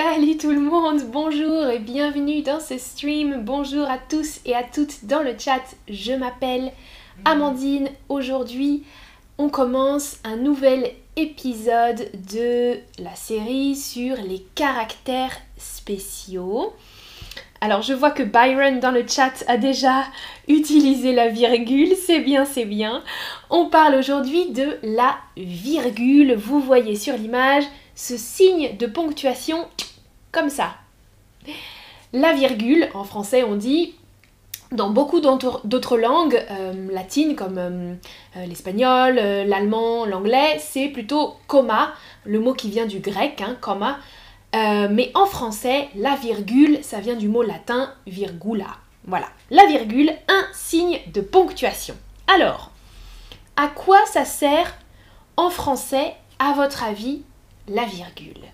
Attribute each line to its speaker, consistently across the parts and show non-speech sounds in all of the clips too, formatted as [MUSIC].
Speaker 1: Salut tout le monde, bonjour et bienvenue dans ce stream. Bonjour à tous et à toutes dans le chat. Je m'appelle Amandine. Aujourd'hui, on commence un nouvel épisode de la série sur les caractères spéciaux. Alors je vois que Byron dans le chat a déjà utilisé la virgule, c'est bien, c'est bien. On parle aujourd'hui de la virgule. Vous voyez sur l'image ce signe de ponctuation comme ça. La virgule, en français on dit, dans beaucoup d'autres langues euh, latines comme euh, euh, l'espagnol, l'allemand, l'anglais, c'est plutôt comma, le mot qui vient du grec, hein, comma. mais en français, la virgule, ça vient du mot latin virgula. Voilà, la virgule, un signe de ponctuation. Alors, à quoi ça sert en français, à votre avis, la virgule.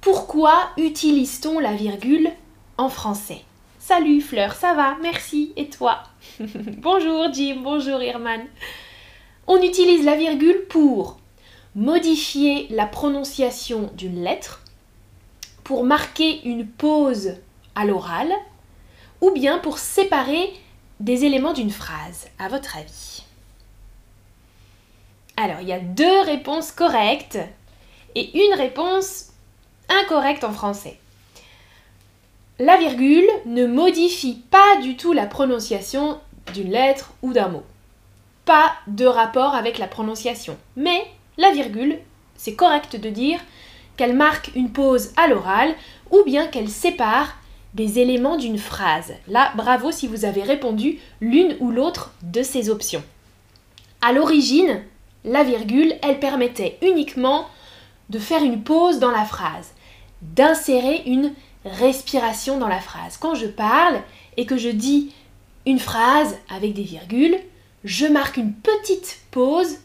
Speaker 1: Pourquoi utilise-t-on la virgule en français? Salut Fleur, ça va? Merci. Et toi? [LAUGHS] Bonjour Jim, bonjour Irman. On utilise la virgule pour modifier la prononciation d'une lettre, pour marquer une pause à l'oral, ou bien pour séparer des éléments d'une phrase, à votre avis? Alors, il y a deux réponses correctes et une réponse incorrecte en français. La virgule ne modifie pas du tout la prononciation d'une lettre ou d'un mot. Pas de rapport avec la prononciation. Mais la virgule, c'est correct de dire qu'elle marque une pause à l'oral ou bien qu'elle sépare des éléments d'une phrase. Là, bravo si vous avez répondu l'une ou l'autre de ces options. À l'origine, la virgule, elle permettait uniquement de faire une pause dans la phrase, d'insérer une respiration dans la phrase. Quand je parle et que je dis une phrase avec des virgules, je marque une petite pause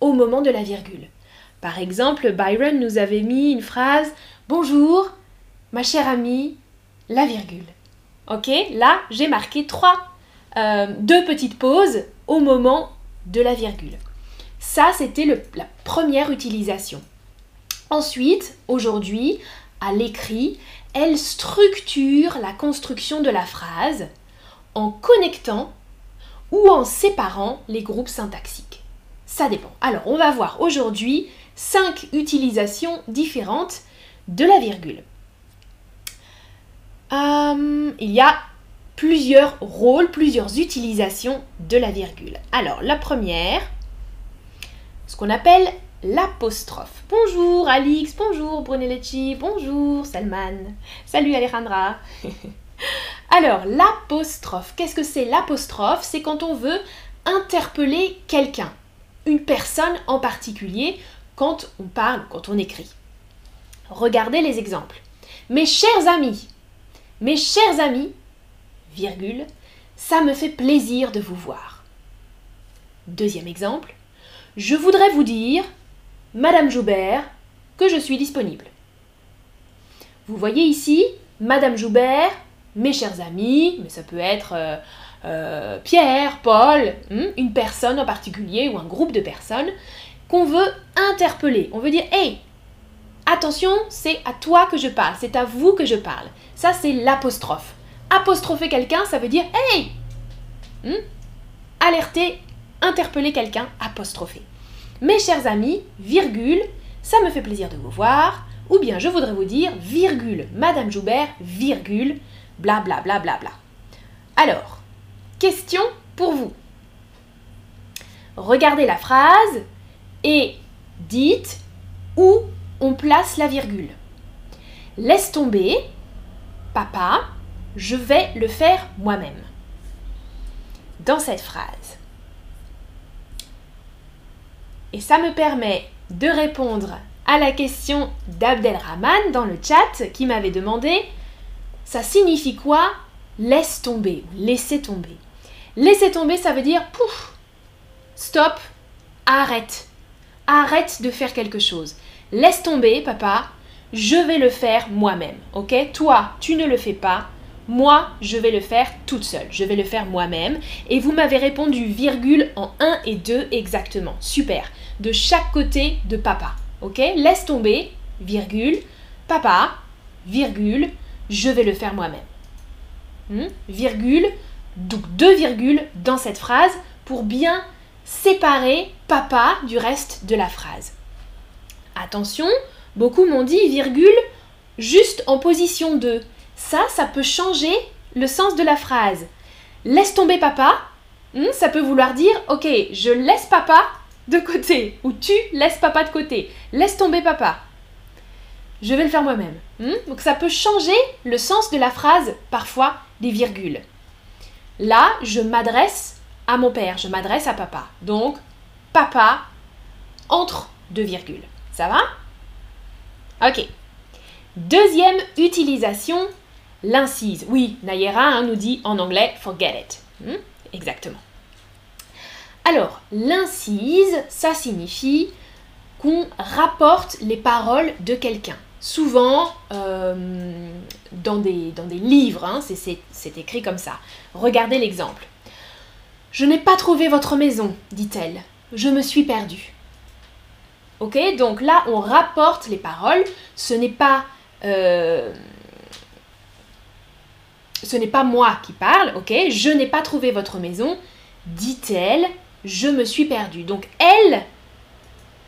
Speaker 1: au moment de la virgule. Par exemple, Byron nous avait mis une phrase Bonjour, ma chère amie, la virgule. Ok, là j'ai marqué trois, euh, deux petites pauses au moment de la virgule. Ça, c'était la première utilisation. Ensuite, aujourd'hui, à l'écrit, elle structure la construction de la phrase en connectant ou en séparant les groupes syntaxiques. Ça dépend. Alors, on va voir aujourd'hui cinq utilisations différentes de la virgule. Euh, il y a plusieurs rôles, plusieurs utilisations de la virgule. Alors, la première, ce qu'on appelle l'apostrophe. Bonjour Alix, bonjour Brunellecci, bonjour Salman, salut Alejandra. [LAUGHS] Alors, l'apostrophe, qu'est-ce que c'est l'apostrophe? C'est quand on veut interpeller quelqu'un, une personne en particulier, quand on parle, quand on écrit. Regardez les exemples. Mes chers amis, mes chers amis, virgule, ça me fait plaisir de vous voir. Deuxième exemple, je voudrais vous dire Madame Joubert, que je suis disponible. Vous voyez ici, Madame Joubert, mes chers amis, mais ça peut être euh, euh, Pierre, Paul, hmm, une personne en particulier ou un groupe de personnes qu'on veut interpeller. On veut dire Hey, attention, c'est à toi que je parle, c'est à vous que je parle. Ça, c'est l'apostrophe. Apostropher quelqu'un, ça veut dire Hey hmm, Alerter, interpeller quelqu'un, apostropher. Mes chers amis, virgule, ça me fait plaisir de vous voir, ou bien je voudrais vous dire, virgule, Madame Joubert, virgule, bla bla bla bla bla. Alors, question pour vous. Regardez la phrase et dites où on place la virgule. Laisse tomber, papa, je vais le faire moi-même. Dans cette phrase, et ça me permet de répondre à la question d'Abdelrahman dans le chat qui m'avait demandé ça signifie quoi laisse tomber laisser tomber? Laisser tomber, ça veut dire pouf, stop, arrête. Arrête de faire quelque chose. Laisse tomber, papa, je vais le faire moi-même. Ok? Toi, tu ne le fais pas. Moi, je vais le faire toute seule. Je vais le faire moi-même. Et vous m'avez répondu virgule en 1 et 2 exactement. Super de chaque côté de papa. Ok? Laisse tomber, virgule. papa, virgule, je vais le faire moi-même. Hmm? Virgule, donc deux virgules dans cette phrase pour bien séparer papa du reste de la phrase. Attention, beaucoup m'ont dit virgule juste en position 2. Ça, ça peut changer le sens de la phrase. Laisse tomber papa, hmm, ça peut vouloir dire ok, je laisse papa de côté ou tu laisses papa de côté. Laisse tomber papa. Je vais le faire moi-même. Hmm? Donc ça peut changer le sens de la phrase parfois des virgules. Là, je m'adresse à mon père, je m'adresse à papa. Donc, papa entre deux virgules. Ça va? Ok. Deuxième utilisation, l'incise. Oui, Nayera hein, nous dit en anglais forget it. Hmm? Exactement. Alors, l'incise, ça signifie qu'on rapporte les paroles de quelqu'un. Souvent, euh, dans, des, livres, hein, c'est écrit comme ça. Regardez l'exemple. Je n'ai pas trouvé votre maison, dit-elle. Je me suis perdue. Ok Donc là, on rapporte les paroles. Ce n'est pas... Euh, ce n'est pas moi qui parle, ok Je n'ai pas trouvé votre maison, dit-elle. Je me suis perdue. Donc elle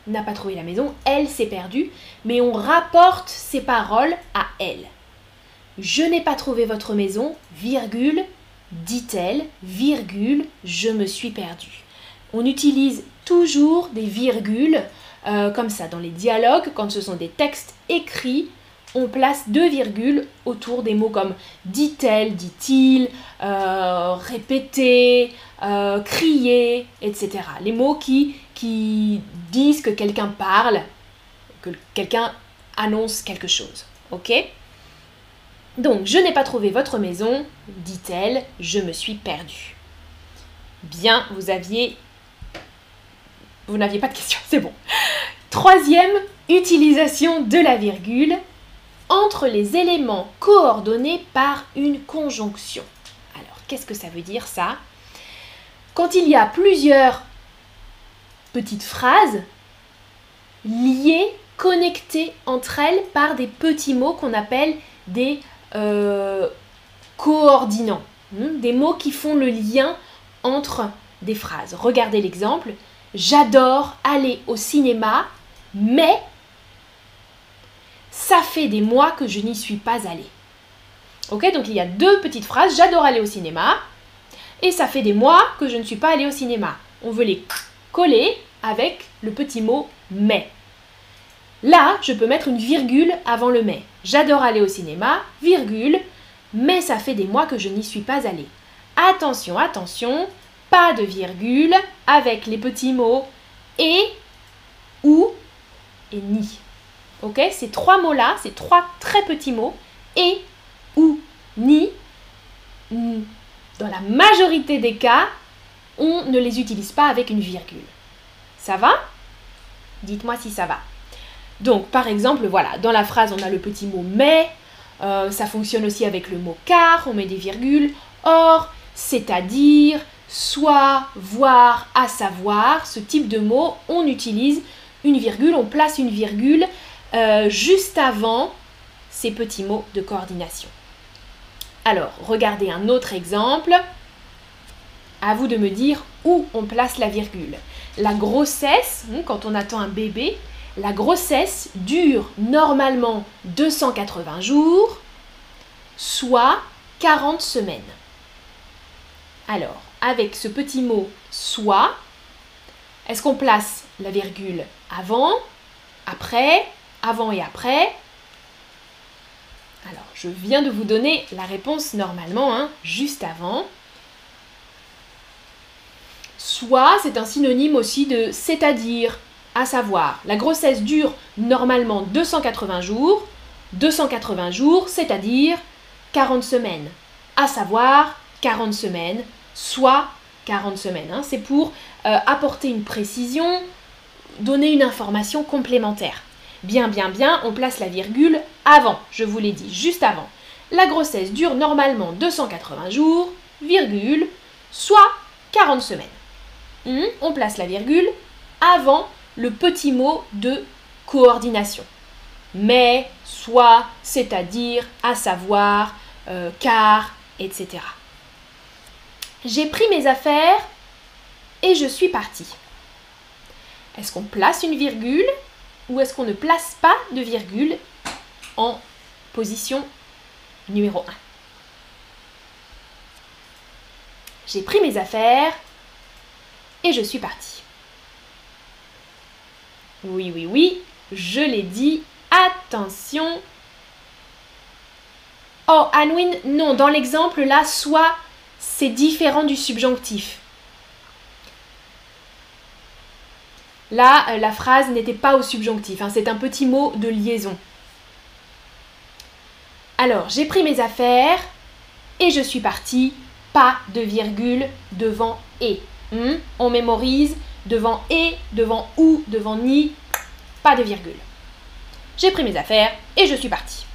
Speaker 1: n'a pas trouvé la maison, elle s'est perdue, mais on rapporte ces paroles à elle. Je n'ai pas trouvé votre maison, virgule, dit-elle, virgule, je me suis perdue. On utilise toujours des virgules euh, comme ça dans les dialogues, quand ce sont des textes écrits, on place deux virgules autour des mots comme dit-elle, dit-il, euh, répéter, euh, crier, etc. Les mots qui, disent que quelqu'un parle, que quelqu'un annonce quelque chose. Ok? Donc, je n'ai pas trouvé votre maison, dit-elle, je me suis perdue. Bien, vous aviez... Vous n'aviez pas de question, [LAUGHS] c'est bon. Troisième utilisation de la virgule, entre les éléments coordonnés par une conjonction. Alors, qu'est-ce que ça veut dire ça? Quand il y a plusieurs petites phrases liées, connectées entre elles par des petits mots qu'on appelle des euh, coordinants, hmm, des mots qui font le lien entre des phrases. Regardez l'exemple. J'adore aller au cinéma, mais ça fait des mois que je n'y suis pas allée. Ok, donc il y a deux petites phrases. J'adore aller au cinéma. Et ça fait des mois que je ne suis pas allée au cinéma. On veut les coller avec le petit mot mais. Là, je peux mettre une virgule avant le mais. J'adore aller au cinéma, virgule, mais ça fait des mois que je n'y suis pas allée. Attention, attention, pas de virgule avec les petits mots et, ou et ni. Ok Ces trois mots-là, ces trois très petits mots, et, ou, ni, dans la majorité des cas, on ne les utilise pas avec une virgule. Ça va? Dites-moi si ça va. Donc, par exemple, voilà, dans la phrase, on a le petit mot mais, euh, ça fonctionne aussi avec le mot car, on met des virgules, or, c'est-à-dire, soit, voir, à savoir, ce type de mots, on utilise une virgule, on place une virgule euh, juste avant ces petits mots de coordination. Alors, regardez un autre exemple. À vous de me dire où on place la virgule. La grossesse, hein, quand on attend un bébé, la grossesse dure normalement 280 jours, soit 40 semaines. Alors, avec ce petit mot soit, est-ce qu'on place la virgule avant, après, avant et après Alors, je viens de vous donner la réponse normalement, hein, juste avant. Soit, c'est un synonyme aussi de c'est-à-dire, à savoir, la grossesse dure normalement 280 jours, 280 jours, c'est-à-dire 40 semaines, à savoir 40 semaines, soit 40 semaines. Hein. C'est pour euh, apporter une précision, donner une information complémentaire. Bien, bien, bien, on place la virgule avant, je vous l'ai dit, juste avant. La grossesse dure normalement 280 jours, virgule, soit 40 semaines. Hmm, on place la virgule avant le petit mot de coordination. mais, soit, c'est-à-dire, à savoir, euh, car, etc. J'ai pris mes affaires et je suis partie. Est-ce qu'on place une virgule ou est-ce qu'on ne place pas de virgule en position numéro 1 J'ai pris mes affaires et je suis partie. Oui, oui, oui, je l'ai dit. Attention. Oh, Anwin, non, dans l'exemple là, soit c'est différent du subjonctif. Là, euh, la phrase n'était pas au subjonctif, hein, c'est un petit mot de liaison. Alors, j'ai pris mes affaires et je suis partie. Pas de virgule devant et. Hmm? On mémorise devant et, devant ou, devant ni, pas de virgule. J'ai pris mes affaires et je suis partie.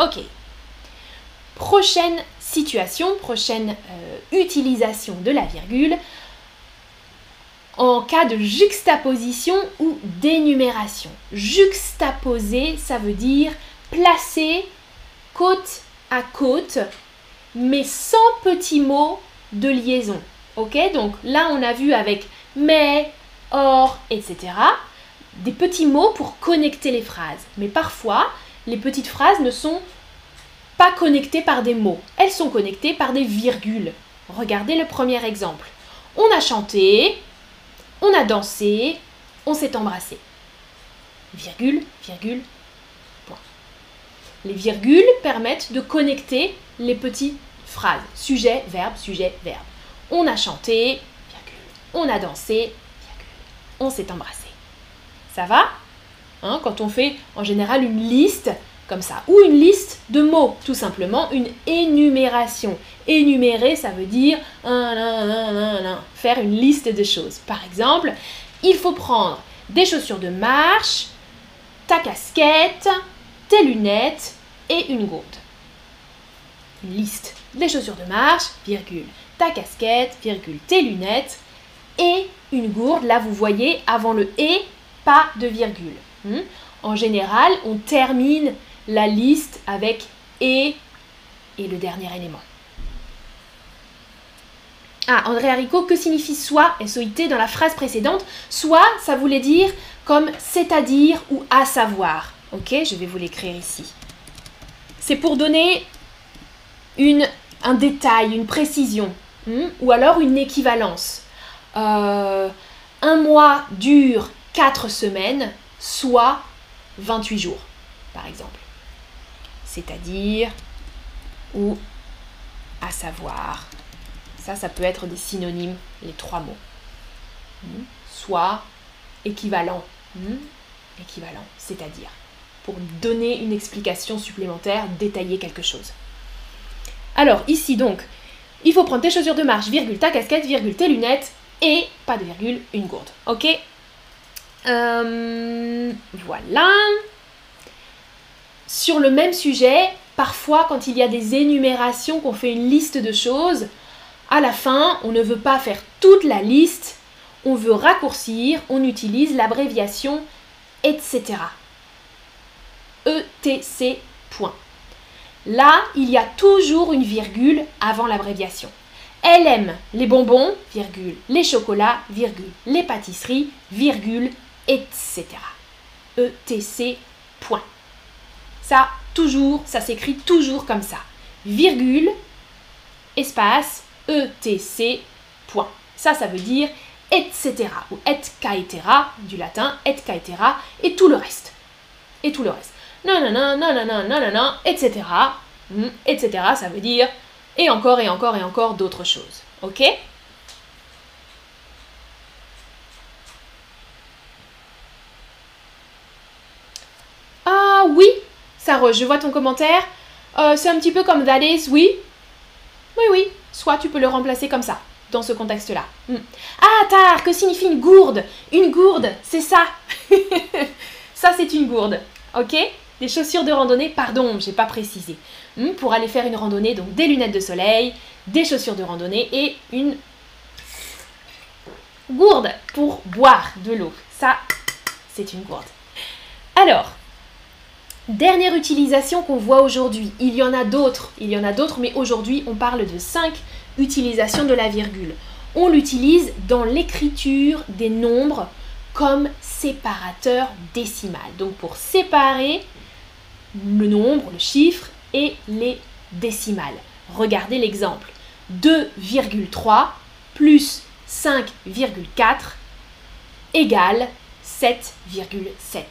Speaker 1: Ok. Prochaine situation, prochaine euh, utilisation de la virgule en cas de juxtaposition ou d'énumération. Juxtaposer, ça veut dire placer côte à côte, mais sans petits mots de liaison. Ok Donc là, on a vu avec mais, or, etc. des petits mots pour connecter les phrases. Mais parfois, les petites phrases ne sont pas connectées par des mots. Elles sont connectées par des virgules. Regardez le premier exemple. On a chanté, on a dansé, on s'est embrassé. Virgule, virgule, point. Les virgules permettent de connecter les petites phrases. Sujet, verbe, sujet, verbe. On a chanté, virgule. On a dansé, virgule. On s'est embrassé. Ça va? Hein, Quand on fait en général une liste ça, ou une liste de mots, tout simplement, une énumération. Énumérer, ça veut dire faire une liste de choses. Par exemple, il faut prendre des chaussures de marche, ta casquette, tes lunettes et une gourde. Liste. des chaussures de marche, virgule, ta casquette, virgule, tes lunettes et une gourde. Là, vous voyez, avant le et, pas de virgule. Hmm? En général, on termine la liste avec et et le dernier élément. Ah, André Haricot, que signifie soit, SOIT, dans la phrase précédente? Soit, ça voulait dire comme c'est-à-dire ou à savoir. Ok, je vais vous l'écrire ici. C'est pour donner un détail, une précision, hmm, ou alors une équivalence. Euh, un mois dure 4 semaines, soit 28 jours, par exemple c'est-à-dire ou à savoir. Ça, ça peut être des synonymes, les trois mots. Hmm? Soit, équivalent, hmm? équivalent, c'est-à-dire, pour donner une explication supplémentaire, détailler quelque chose. Alors, ici donc, il faut prendre tes chaussures de marche, virgule, ta casquette, virgule, tes lunettes, et, pas de virgule, une gourde. Ok? Euh, Voilà. Sur le même sujet, parfois quand il y a des énumérations, qu'on fait une liste de choses, à la fin, on ne veut pas faire toute la liste, on veut raccourcir, on utilise l'abréviation etc. ETC. Point. Là, il y a toujours une virgule avant l'abréviation. Elle aime les bonbons, virgule, les chocolats, virgule, les pâtisseries, virgule, etc. ETC. Point. Ça, toujours, ça s'écrit toujours comme ça. Virgule, espace, etc, point. Ça, ça veut dire etc. ou et caetera du latin et caetera et tout le reste. Et tout le reste. Non, non, non, non, non, non, non, non, non, etc. etc. Ça veut dire et encore et encore et encore d'autres choses. Ok Ah oui, Je vois ton commentaire. Euh, c'est un petit peu comme that oui Oui, oui. Soit tu peux le remplacer comme ça, dans ce contexte-là. Hmm. Ah, tar, que signifie une gourde? Une gourde, c'est ça. [LAUGHS] ça, c'est une gourde. Ok? Des chaussures de randonnée, pardon, j'ai pas précisé. Hmm, pour aller faire une randonnée, donc des lunettes de soleil, des chaussures de randonnée et une gourde pour boire de l'eau. Ça, c'est une gourde. Alors, Dernière utilisation qu'on voit aujourd'hui. Il y en a d'autres, il y en a d'autres, mais aujourd'hui on parle de 5 utilisations de la virgule. On l'utilise dans l'écriture des nombres comme séparateur décimal. Donc pour séparer le nombre, le chiffre et les décimales. Regardez l'exemple. 2,3 plus 5,4 égale 7,7.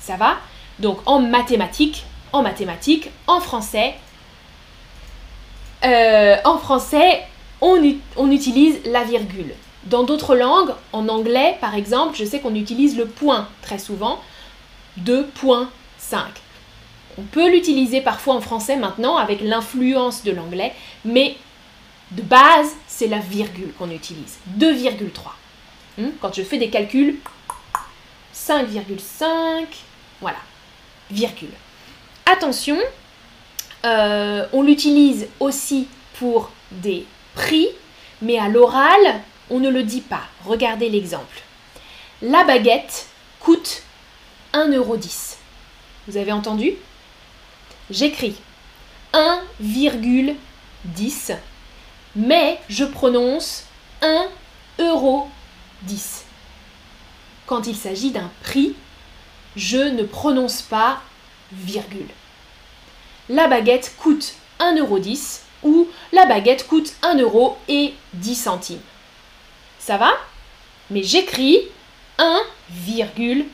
Speaker 1: Ça va? Donc en mathématiques, en mathématiques, en français, euh, en français, on, utilise la virgule. Dans d'autres langues, en anglais par exemple, je sais qu'on utilise le point très souvent, 2.5. On peut l'utiliser parfois en français maintenant avec l'influence de l'anglais, mais de base, c'est la virgule qu'on utilise. 2,3. Hmm? Quand je fais des calculs, 5,5, voilà, Attention, euh, on l'utilise aussi pour des prix, mais à l'oral, on ne le dit pas. Regardez l'exemple. La baguette coûte 1,10€. Vous avez entendu? J'écris 1,10, mais je prononce 1,10€. Quand il s'agit d'un prix, je ne prononce pas virgule. La baguette coûte 1,10€ ou la baguette coûte 1 euro et 10 centimes. Ça va? Mais j'écris 1,10.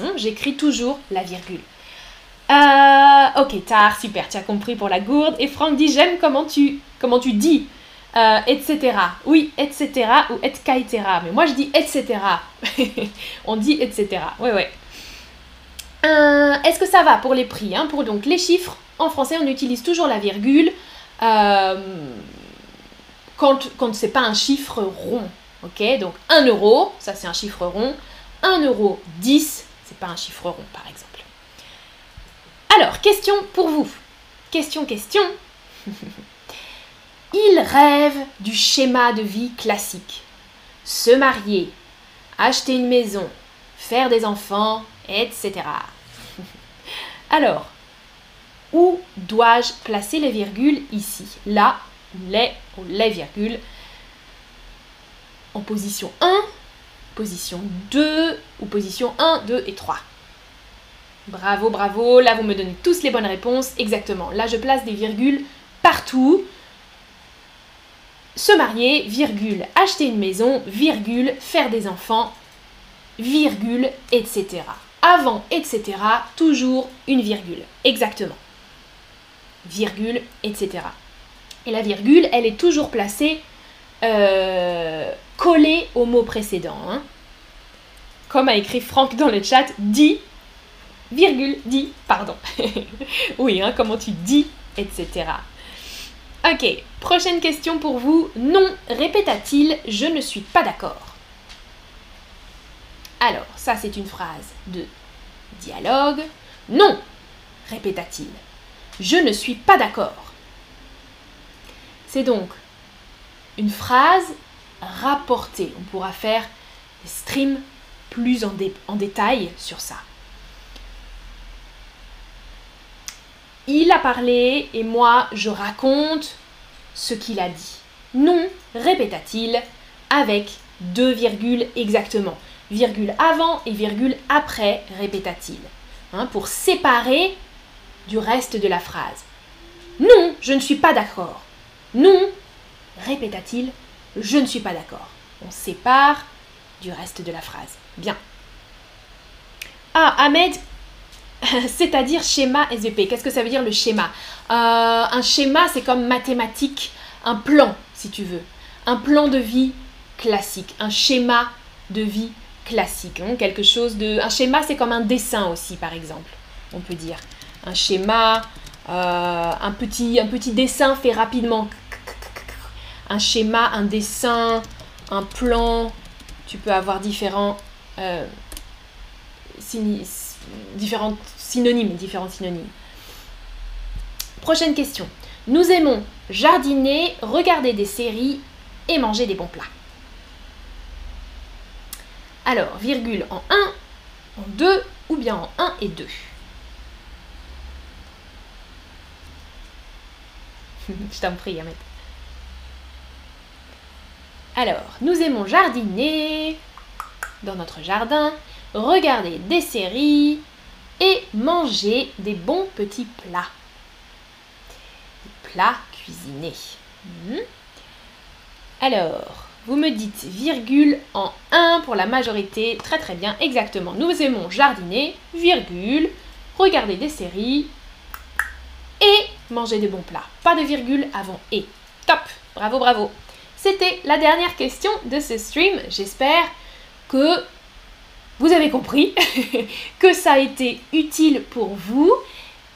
Speaker 1: Hein j'écris toujours la virgule. Euh, ok, tard, super, tu as compris pour la gourde. Et Franck dit j'aime comment tu, comment tu dis, euh, etc. Oui, etc. ou et Mais moi je dis etc. [LAUGHS] on dit etc. Ouais, ouais. Euh, est-ce que ça va pour les prix hein? Pour donc les chiffres, en français on utilise toujours la virgule. Euh, quand, quand c'est pas un chiffre rond. Donc 1 euro, ça c'est un chiffre rond. 1 euro 10, c'est pas un chiffre rond par exemple. Alors, question pour vous. Question, question. [LAUGHS] Il rêve du schéma de vie classique. Se marier, acheter une maison, faire des enfants, etc. Alors, où dois-je placer les virgules ici? Là, les, les virgules. En position 1, position 2 ou position 1, 2 et 3. Bravo, bravo. Là, vous me donnez tous les bonnes réponses. Exactement. Là, je place des virgules partout. Se marier, virgule, acheter une maison, virgule, faire des enfants, virgule, etc. Avant, etc., toujours une virgule. Exactement virgule, etc. Et la virgule, elle est toujours placée euh, collée au mot précédent. Hein. Comme a écrit Franck dans le chat, dit, virgule, dit, pardon. [LAUGHS] oui, hein, comment tu dis, etc. Ok, prochaine question pour vous. Non, répéta-t-il, je ne suis pas d'accord. Alors, ça c'est une phrase de dialogue. Non, répéta-t-il, je ne suis pas d'accord. C'est donc une phrase rapportée. On pourra faire des streams plus en, détail sur ça. Il a parlé et moi je raconte ce qu'il a dit. Non, répéta-t-il, avec deux virgules exactement. Virgule avant et virgule après, répéta-t-il. Hein, pour séparer du reste de la phrase. Non, je ne suis pas d'accord. Non, répéta-t-il, je ne suis pas d'accord. On sépare du reste de la phrase. Bien. Ah, Ahmed, [LAUGHS] c'est-à-dire schéma SVP. Qu'est-ce que ça veut dire le schéma? Euh, Un schéma, c'est comme mathématique, un plan, si tu veux. Un plan de vie classique, un schéma de vie classique. Hein. quelque chose de... Un schéma, c'est comme un dessin aussi, par exemple, on peut dire un schéma, euh, un, petit, un petit dessin fait rapidement. Un schéma, un dessin, un plan. Tu peux avoir différents, euh, synonymes, différents synonymes. Prochaine question. Nous aimons jardiner, regarder des séries et manger des bons plats. Alors, virgule en 1, en 2 ou bien en 1 et 2. [LAUGHS] Je t'en prie, Ahmed. Alors, nous aimons jardiner dans notre jardin, regarder des séries et manger des bons petits plats. Des plats cuisinés. Hmm. Alors, vous me dites virgule en 1 pour la majorité. Très très bien, exactement. Nous aimons jardiner, virgule, regarder des séries et manger de bons plats. Pas de virgule avant et. Top Bravo, bravo C'était la dernière question de ce stream. J'espère que vous avez compris, [LAUGHS] que ça a été utile pour vous.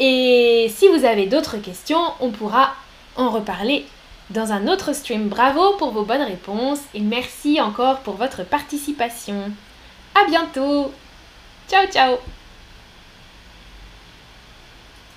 Speaker 1: Et si vous avez d'autres questions, on pourra en reparler dans un autre stream. Bravo pour vos bonnes réponses et merci encore pour votre participation. À bientôt. Ciao ciao